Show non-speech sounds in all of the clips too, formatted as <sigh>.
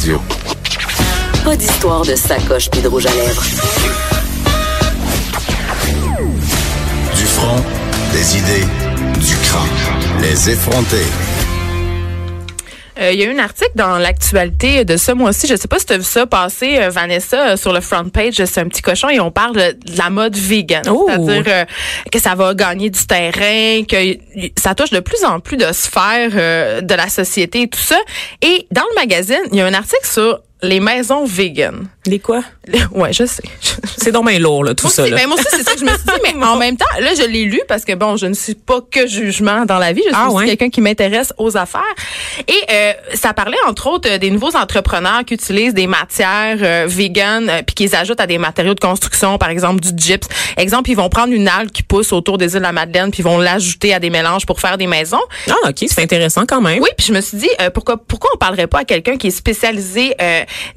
Radio. Pas d'histoire de sacoche puis de rouge à lèvres. Du front, des idées, du crâne. Les effronter. Euh, Il y a eu un article dans l'actualité de ce mois-ci. Je sais pas si tu as vu ça passer, euh, Vanessa, euh, sur le front page de C'est un petit cochon et on parle de la mode vegan. Oh. C'est-à-dire que ça va gagner du terrain, que ça touche de plus en plus de sphères de la société et tout ça. Et dans le magazine, il y a un article sur les maisons vegan. Les quoi? Ouais, je sais. <laughs> C'est donc bien lourd, là, tout Moi ça. aussi, là. ben, moi aussi, c'est ça que je me suis dit, mais <laughs> en même temps, là, je l'ai lu parce que bon, je ne suis pas que jugement dans la vie, je suis Ah, ouais? quelqu'un qui m'intéresse aux affaires. Et euh, ça parlait entre autres euh, des nouveaux entrepreneurs qui utilisent des matières euh, véganes euh, puis qu'ils ajoutent à des matériaux de construction, par exemple du gyps. Exemple, ils vont prendre une algue qui pousse autour des îles de la Madeleine puis ils vont l'ajouter à des mélanges pour faire des maisons. Ah, OK, c'est intéressant quand même. Oui, puis je me suis dit pourquoi pourquoi on parlerait pas à quelqu'un qui est spécialisé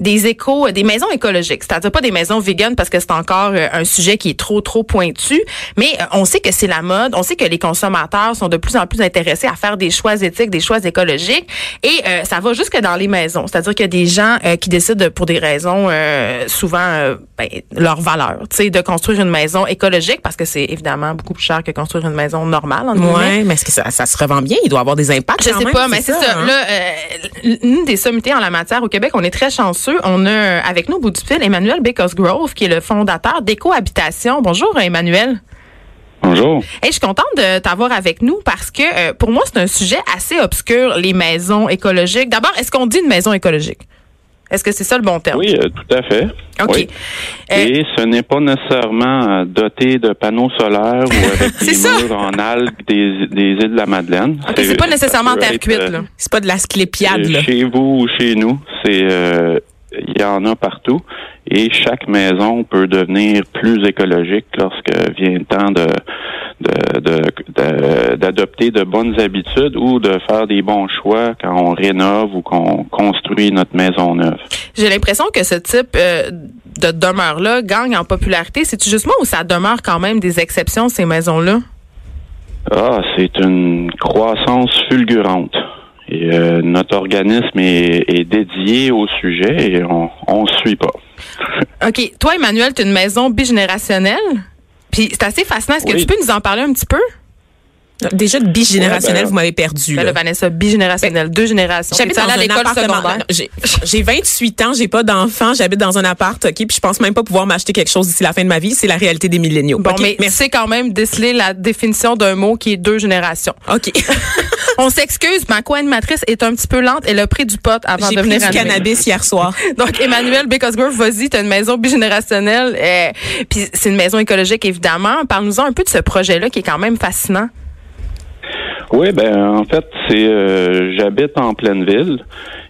des échos, des maisons écologiques, c'est-à-dire pas des maisons véganes parce que c'est encore euh, un sujet qui est trop trop pointu, mais euh, on sait que c'est la mode, on sait que les consommateurs sont de plus en plus intéressés à faire des choix éthiques, des choix écologiques et euh, ça va jusque dans les maisons, c'est-à-dire qu'il y a des gens euh, qui décident pour des raisons euh, souvent ben, leur valeur, tu sais de construire une maison écologique parce que c'est évidemment beaucoup plus cher que construire une maison normale guillemets. Ouais, mais est-ce que ça, ça se revend bien? Il doit avoir des impacts Je quand sais même, pas, mais c'est ça. hein? Là, euh, l'une des sommités en la matière au Québec, on est très chanceux. On a avec nous bout du fil Emmanuel Grove, qui est le fondateur d'Écohabitation. Bonjour, Emmanuel. Bonjour. Hey, je suis contente de t'avoir avec nous parce que euh, pour moi, c'est un sujet assez obscur, les maisons écologiques. D'abord, est-ce qu'on dit une maison écologique? Est-ce que c'est ça le bon terme? Oui, euh, tout à fait. OK. Oui. Euh, Et ce n'est pas nécessairement doté de panneaux solaires ou avec <laughs> des ça. murs en algues des, des îles de la Madeleine. OK, c'est pas nécessairement terre cuite, là. C'est pas de la sclépiade, là. Chez vous ou chez nous, c'est il y en a partout. Et chaque maison peut devenir plus écologique lorsque vient le temps de de- de- de- d'adopter de, bonnes habitudes ou de faire des bons choix quand on rénove ou qu'on construit notre maison neuve. J'ai l'impression que ce type euh, de demeure-là gagne en popularité. C'est-tu juste moi ou ça demeure quand même des exceptions, ces maisons-là? Ah, c'est une croissance fulgurante. Et euh, notre organisme est, est dédié au sujet et on on suit pas. <laughs> OK. Toi, Emmanuel, tu as une maison bigénérationnelle. Puis c'est assez fascinant. Est-ce que tu peux nous en parler un petit peu? Déjà, de bigénérationnel, Ouais, ben, vous m'avez perdu. Ben là. Vanessa, bigénérationnelle, deux générations. J'habite dans à l'école appartement. secondaire? J'ai j'ai 28 ans, j'ai pas d'enfant, j'habite dans un appart, OK, puis je pense même pas pouvoir m'acheter quelque chose d'ici la fin de ma vie. C'est la réalité des milléniaux. Bon, OK, mais c'est quand même déceler la définition d'un mot qui est deux générations. OK. <laughs> On s'excuse, ma co-animatrice est un petit peu lente. Elle a pris du pot avant J'ai de pris venir du animer. cannabis hier soir. <laughs> Donc, Emmanuel Bécosgrove, vas-y, t'as une maison bigénérationnelle. Euh, Puis c'est une maison écologique, évidemment. Parle-nous-en un peu de ce projet-là qui est quand même fascinant. Oui, ben en fait, c'est euh, j'habite en pleine ville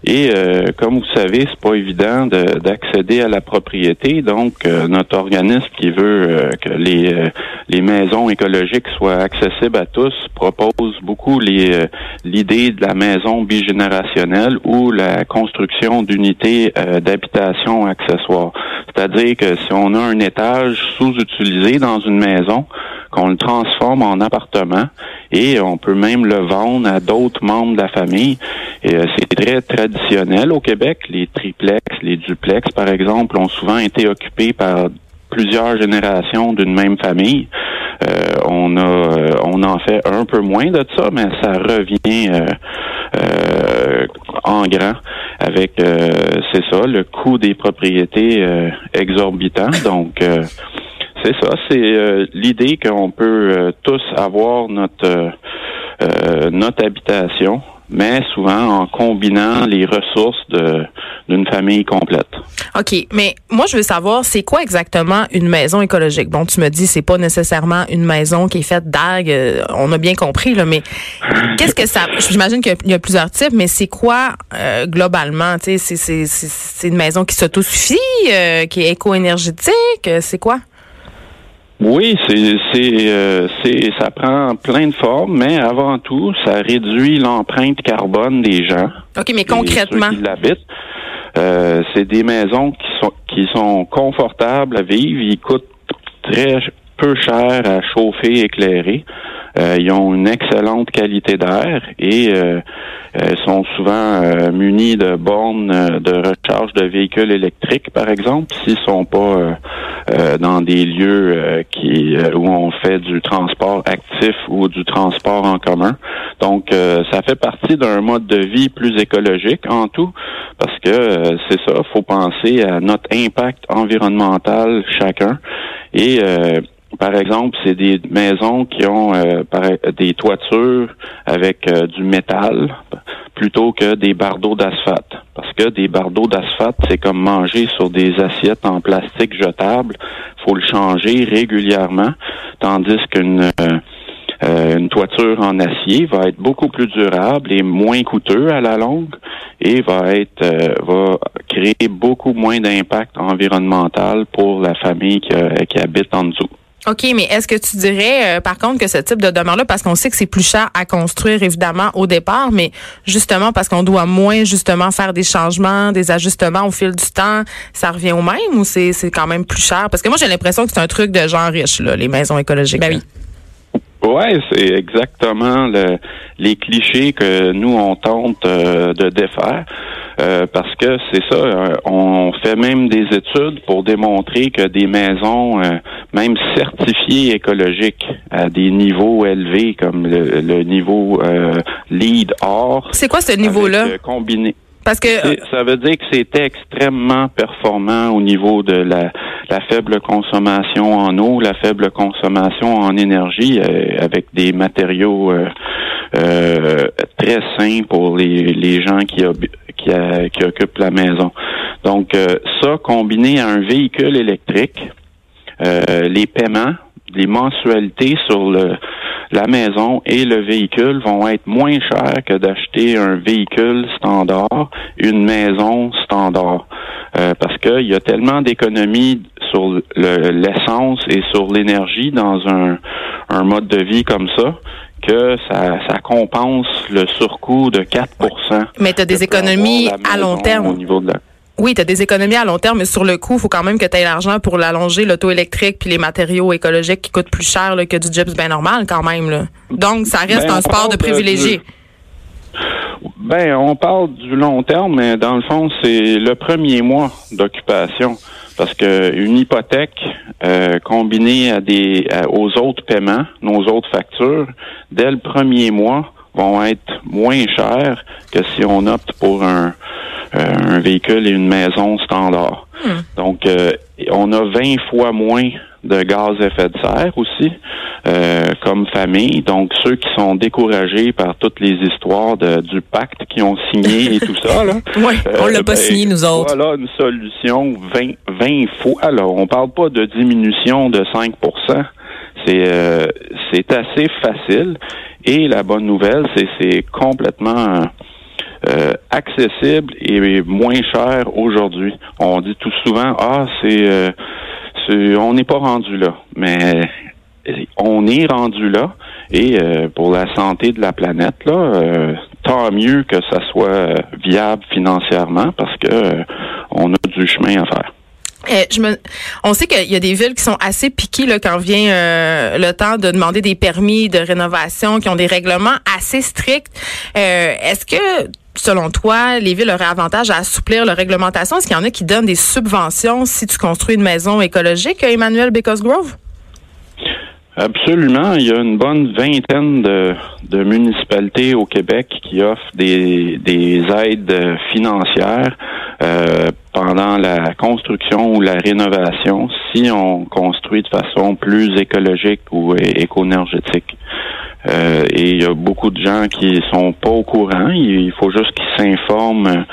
et euh, comme vous savez, c'est pas évident de- d'accéder à la propriété. Donc, euh, notre organisme qui veut euh, que les euh, les maisons écologiques soient accessibles à tous propose beaucoup euh, l'idée de la maison bigénérationnelle ou la construction d'unités d'habitation accessoires. C'est-à-dire que si on a un étage sous-utilisé dans une maison, qu'on le transforme en appartement et on peut même le vendre à d'autres membres de la famille. Et euh, c'est très traditionnel au Québec. Les triplex, les duplex, par exemple, ont souvent été occupés par plusieurs générations d'une même famille. Euh, on a, euh, on en fait un peu moins de ça, mais ça revient euh, en grand avec, c'est ça, le coût des propriétés exorbitant. Donc, c'est ça, c'est euh, l'idée qu'on peut euh, tous avoir notre euh, notre habitation, mais souvent en combinant les ressources de d'une famille complète. OK, mais moi je veux savoir c'est quoi exactement une maison écologique? Bon, tu me dis c'est pas nécessairement une maison qui est faite d'algues, on a bien compris là, mais <laughs> qu'est-ce que ça j'imagine qu'il y a- plusieurs types, mais c'est quoi euh, globalement, tu sais, c'est c'est c'est c'est une maison qui s'autosuffit, euh, qui est éco-énergétique, c'est quoi? Oui, c'est c'est euh, c'est ça prend plein de formes, mais avant tout, ça réduit l'empreinte carbone des gens. OK, mais et concrètement? ceux qui l'habitent. Euh, c'est des maisons qui sont qui sont confortables à vivre. Ils coûtent très peu cher à chauffer, éclairer. Euh, ils ont une excellente qualité d'air et euh, sont souvent munis de bornes de recharge de véhicules électriques, par exemple, s'ils sont pas dans des lieux qui où on fait du transport actif ou du transport en commun. Donc, ça fait partie d'un mode de vie plus écologique en tout, parce que c'est ça, faut penser à notre impact environnemental chacun et par exemple, c'est des maisons qui ont euh, des toitures avec euh, du métal plutôt que des bardeaux d'asphalte. Parce que des bardeaux d'asphalte, c'est comme manger sur des assiettes en plastique jetable. faut le changer régulièrement, tandis qu'une euh, une toiture en acier va être beaucoup plus durable et moins coûteux à la longue et va être va créer beaucoup moins d'impact environnemental pour la famille qui, qui habite en dessous. OK, mais est-ce que tu dirais, euh, par contre, que ce type de demeure-là, parce qu'on sait que c'est plus cher à construire, évidemment, au départ, mais justement parce qu'on doit moins, justement, faire des changements, des ajustements au fil du temps, ça revient au même ou c'est, c'est quand même plus cher? Parce que moi, j'ai l'impression que c'est un truc de gens riches, là, les maisons écologiques. Ben oui. Ouais, c'est exactement le, les clichés que nous on tente euh, de défaire. Euh, parce que c'est ça, euh, on fait même des études pour démontrer que des maisons, euh, même certifiées écologiques à des niveaux élevés comme le, niveau LEED or. C'est quoi ce niveau-là? Combiné. Parce que ça veut dire que c'était extrêmement performant au niveau de la, la, faible consommation en eau, la faible consommation en énergie, avec des matériaux très sains pour les, les gens qui, qui, occupe la maison. Donc, euh, ça, combiné à un véhicule électrique, euh, les paiements, les mensualités sur le, la maison et le véhicule vont être moins chers que d'acheter un véhicule standard, une maison standard. Euh, parce qu'il y a tellement d'économies sur l'essence et sur l'énergie dans un, un mode de vie comme ça que ça, ça compense le surcoût de 4% Mais tu as des économies à long terme. Au niveau de la... Oui, tu as des économies à long terme, mais sur le coup, il faut quand même que tu aies l'argent pour l'allonger, l'auto électrique, puis les matériaux écologiques qui coûtent plus cher que du gyps bien normal quand même. Là. Donc, ça reste ben, un sport de privilégié. Ben, on parle du long terme, mais dans le fond, c'est le premier mois d'occupation. Parce que une hypothèque euh, combinée à des aux autres paiements, nos autres factures, dès le premier mois, vont être moins chères que si on opte pour un, euh, un véhicule et une maison standard. Hmm. Donc, euh, on a 20 fois moins de gaz à effet de serre aussi, euh, comme famille. Donc, ceux qui sont découragés par toutes les histoires de, du pacte qu'ils ont signé et tout ça, là. <laughs> oui, on l'a pas ben, signé, nous autres. Voilà une solution 20, 20 fois. Alors, on parle pas de diminution de 5 c'est c'est assez facile. Et la bonne nouvelle, c'est c'est complètement euh, accessible et moins cher aujourd'hui. On dit tout souvent ah c'est euh, on n'est pas rendu là, mais on est rendu là et euh, pour la santé de la planète là, tant mieux que ça soit viable financièrement parce que on a du chemin à faire. Eh, on sait qu'il y a des villes qui sont assez piquées quand vient euh, le temps de demander des permis de rénovation, qui ont des règlements assez stricts. Euh, est-ce que, selon toi, les villes auraient avantage à assouplir leur réglementation? Est-ce qu'il y en a qui donnent des subventions si tu construis une maison écologique, Emmanuel Grove? Absolument. Il y a une bonne vingtaine de, municipalités au Québec qui offrent des, des aides financières euh, pendant la construction ou la rénovation si on construit de façon plus écologique ou éco-énergétique. Euh, et il y a beaucoup de gens qui sont pas au courant. Il faut juste qu'ils s'informent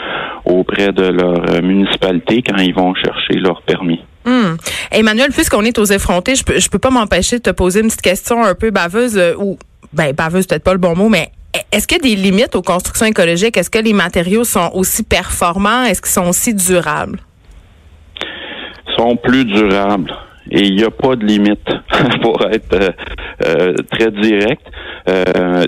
auprès de leur municipalité quand ils vont chercher leur permis. Hmm. Emmanuel, puisqu'on est aux effrontés, je peux, peux pas m'empêcher de te poser une petite question un peu baveuse euh, ou ben baveuse peut-être pas le bon mot, mais est-ce qu'il y a des limites aux constructions écologiques? Est-ce que les matériaux sont aussi performants? Est-ce qu'ils sont aussi durables? Ils sont plus durables. et il n'y a pas de limite <laughs> pour être euh, euh, très direct. Euh,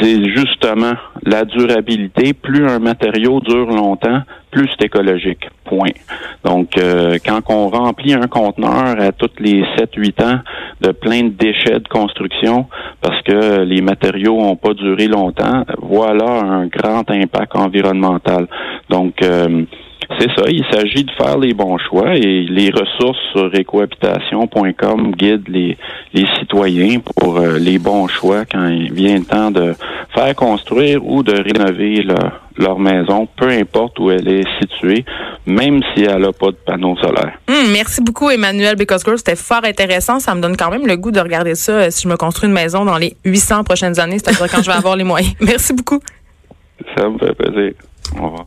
c'est justement la durabilité. Plus un matériau dure longtemps, plus c'est écologique. Point. Donc, quand on remplit un conteneur à toutes les 7-8 ans de plein de déchets de construction parce que les matériaux n'ont pas duré longtemps, voilà un grand impact environnemental. Donc, c'est ça, il s'agit de faire les bons choix et les ressources sur écohabitation.com guident les, les citoyens pour euh, les bons choix quand il vient le temps de faire construire ou de rénover leur, leur maison, peu importe où elle est située, même si elle n'a pas de panneau solaire. Hum, merci beaucoup, Emmanuel Girl. C'était fort intéressant. Ça me donne quand même le goût de regarder ça euh, si je me construis une maison dans les 800 prochaines années, c'est-à-dire quand je vais avoir les moyens. <laughs> Merci beaucoup. Ça me fait plaisir. Au revoir.